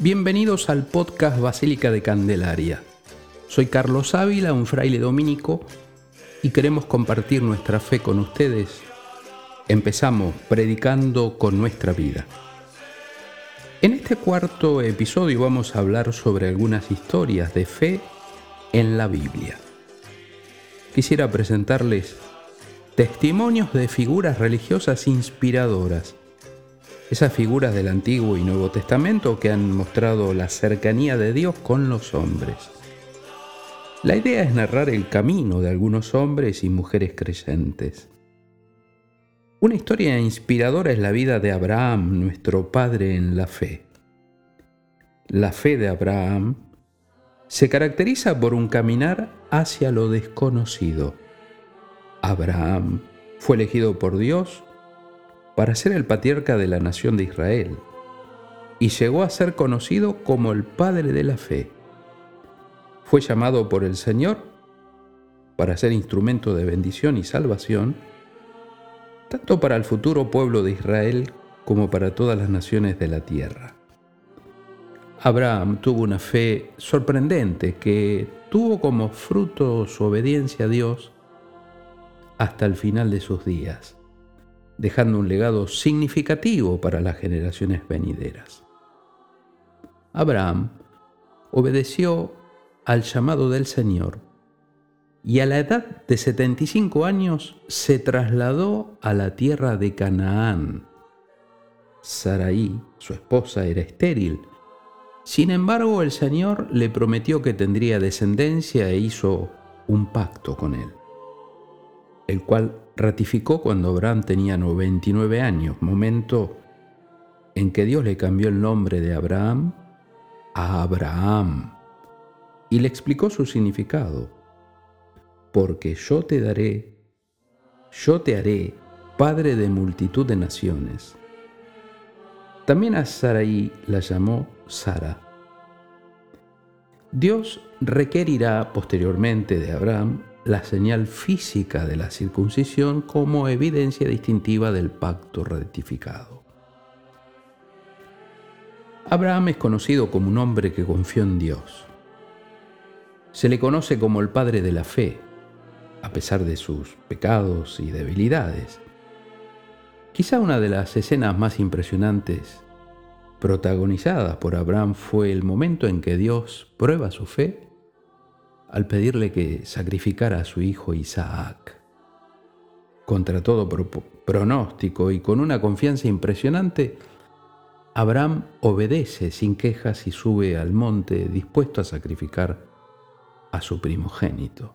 Bienvenidos al podcast Basílica de Candelaria. Soy Carlos Ávila, un fraile dominico, y queremos compartir nuestra fe con ustedes. Empezamos predicando con nuestra vida. En este cuarto episodio vamos a hablar sobre algunas historias de fe en la Biblia. Quisiera presentarles testimonios de figuras religiosas inspiradoras esas figuras del Antiguo y Nuevo Testamento que han mostrado la cercanía de Dios con los hombres. La idea es narrar el camino de algunos hombres y mujeres creyentes. Una historia inspiradora es la vida de Abraham, nuestro padre en la fe. La fe de Abraham se caracteriza por un caminar hacia lo desconocido. Abraham fue elegido por Dios para ser el patriarca de la nación de Israel y llegó a ser conocido como el Padre de la Fe. Fue llamado por el Señor para ser instrumento de bendición y salvación, tanto para el futuro pueblo de Israel como para todas las naciones de la tierra. Abraham tuvo una fe sorprendente que tuvo como fruto su obediencia a Dios hasta el final de sus días dejando un legado significativo para las generaciones venideras. Abraham obedeció al llamado del Señor y a la edad de 75 años se trasladó a la tierra de Canaán. Saraí, su esposa, era estéril. Sin embargo, el Señor le prometió que tendría descendencia e hizo un pacto con él el cual ratificó cuando Abraham tenía 99 años, momento en que Dios le cambió el nombre de Abraham a Abraham y le explicó su significado. Porque yo te daré, yo te haré padre de multitud de naciones. También a Sarai la llamó Sara. Dios requerirá posteriormente de Abraham la señal física de la circuncisión como evidencia distintiva del pacto rectificado. Abraham es conocido como un hombre que confió en Dios. Se le conoce como el padre de la fe, a pesar de sus pecados y debilidades. Quizá una de las escenas más impresionantes protagonizadas por Abraham fue el momento en que Dios prueba su fe al pedirle que sacrificara a su hijo Isaac. Contra todo pronóstico y con una confianza impresionante, Abraham obedece sin quejas y sube al monte dispuesto a sacrificar a su primogénito.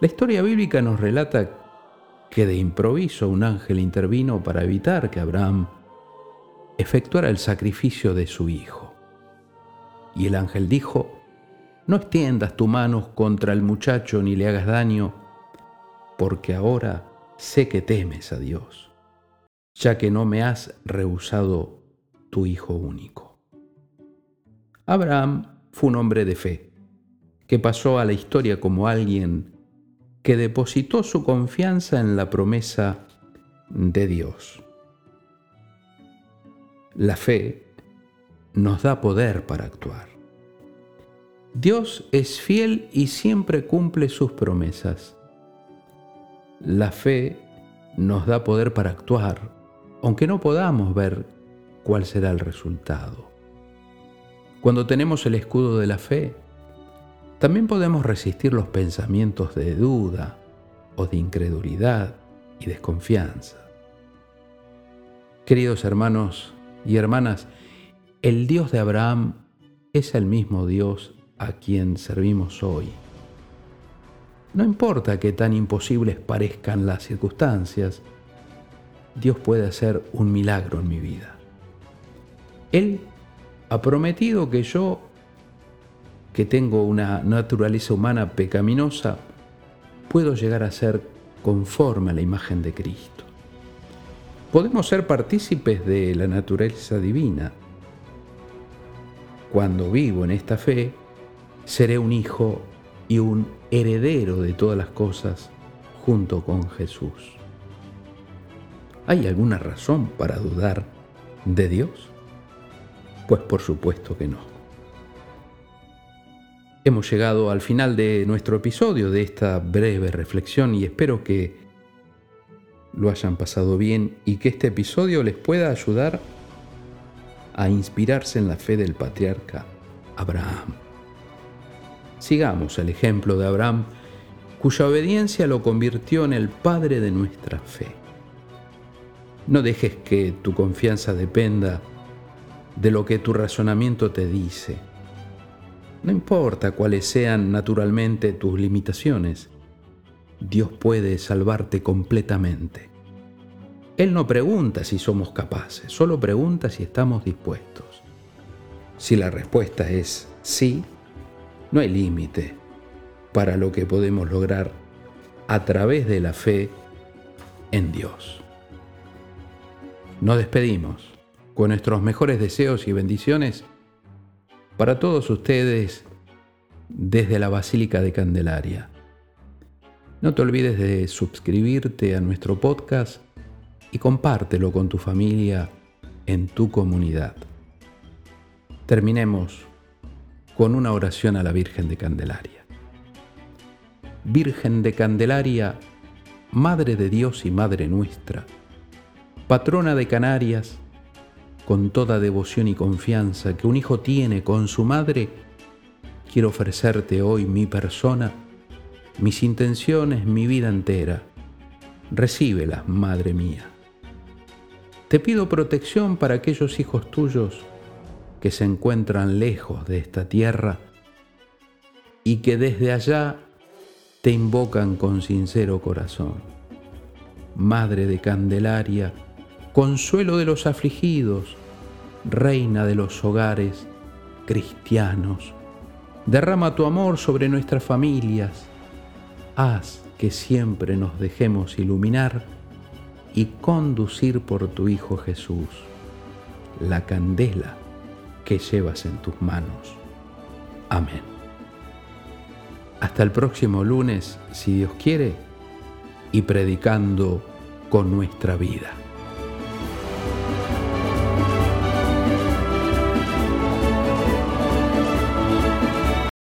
La historia bíblica nos relata que de improviso un ángel intervino para evitar que Abraham efectuara el sacrificio de su hijo. Y el ángel dijo, no extiendas tu mano contra el muchacho ni le hagas daño, porque ahora sé que temes a Dios, ya que no me has rehusado tu hijo único. Abraham fue un hombre de fe, que pasó a la historia como alguien que depositó su confianza en la promesa de Dios. La fe nos da poder para actuar. Dios es fiel y siempre cumple sus promesas. La fe nos da poder para actuar, aunque no podamos ver cuál será el resultado. Cuando tenemos el escudo de la fe, también podemos resistir los pensamientos de duda o de incredulidad y desconfianza. Queridos hermanos y hermanas, el Dios de Abraham es el mismo Dios a quien servimos hoy. No importa que tan imposibles parezcan las circunstancias, Dios puede hacer un milagro en mi vida. Él ha prometido que yo, que tengo una naturaleza humana pecaminosa, puedo llegar a ser conforme a la imagen de Cristo. Podemos ser partícipes de la naturaleza divina. Cuando vivo en esta fe, seré un hijo y un heredero de todas las cosas junto con Jesús. ¿Hay alguna razón para dudar de Dios? Pues por supuesto que no. Hemos llegado al final de nuestro episodio, de esta breve reflexión y espero que lo hayan pasado bien y que este episodio les pueda ayudar a inspirarse en la fe del patriarca Abraham. Sigamos el ejemplo de Abraham, cuya obediencia lo convirtió en el padre de nuestra fe. No dejes que tu confianza dependa de lo que tu razonamiento te dice. No importa cuáles sean naturalmente tus limitaciones, Dios puede salvarte completamente. Él no pregunta si somos capaces, solo pregunta si estamos dispuestos. Si la respuesta es sí, no hay límite para lo que podemos lograr a través de la fe en Dios. Nos despedimos con nuestros mejores deseos y bendiciones para todos ustedes desde la Basílica de Candelaria. No te olvides de suscribirte a nuestro podcast y compártelo con tu familia en tu comunidad. Terminemos con una oración a la Virgen de Candelaria. Virgen de Candelaria, Madre de Dios y Madre nuestra, patrona de Canarias, con toda devoción y confianza que un hijo tiene con su madre, quiero ofrecerte hoy mi persona, mis intenciones, mi vida entera. Recíbelas, Madre mía. Te pido protección para aquellos hijos tuyos que se encuentran lejos de esta tierra y que desde allá te invocan con sincero corazón. Madre de Candelaria, consuelo de los afligidos, reina de los hogares cristianos. Derrama tu amor sobre nuestras familias. Haz que siempre nos dejemos iluminar y conducir por tu Hijo Jesús, la candela que llevas en tus manos. Amén. Hasta el próximo lunes, si Dios quiere, y predicando con nuestra vida.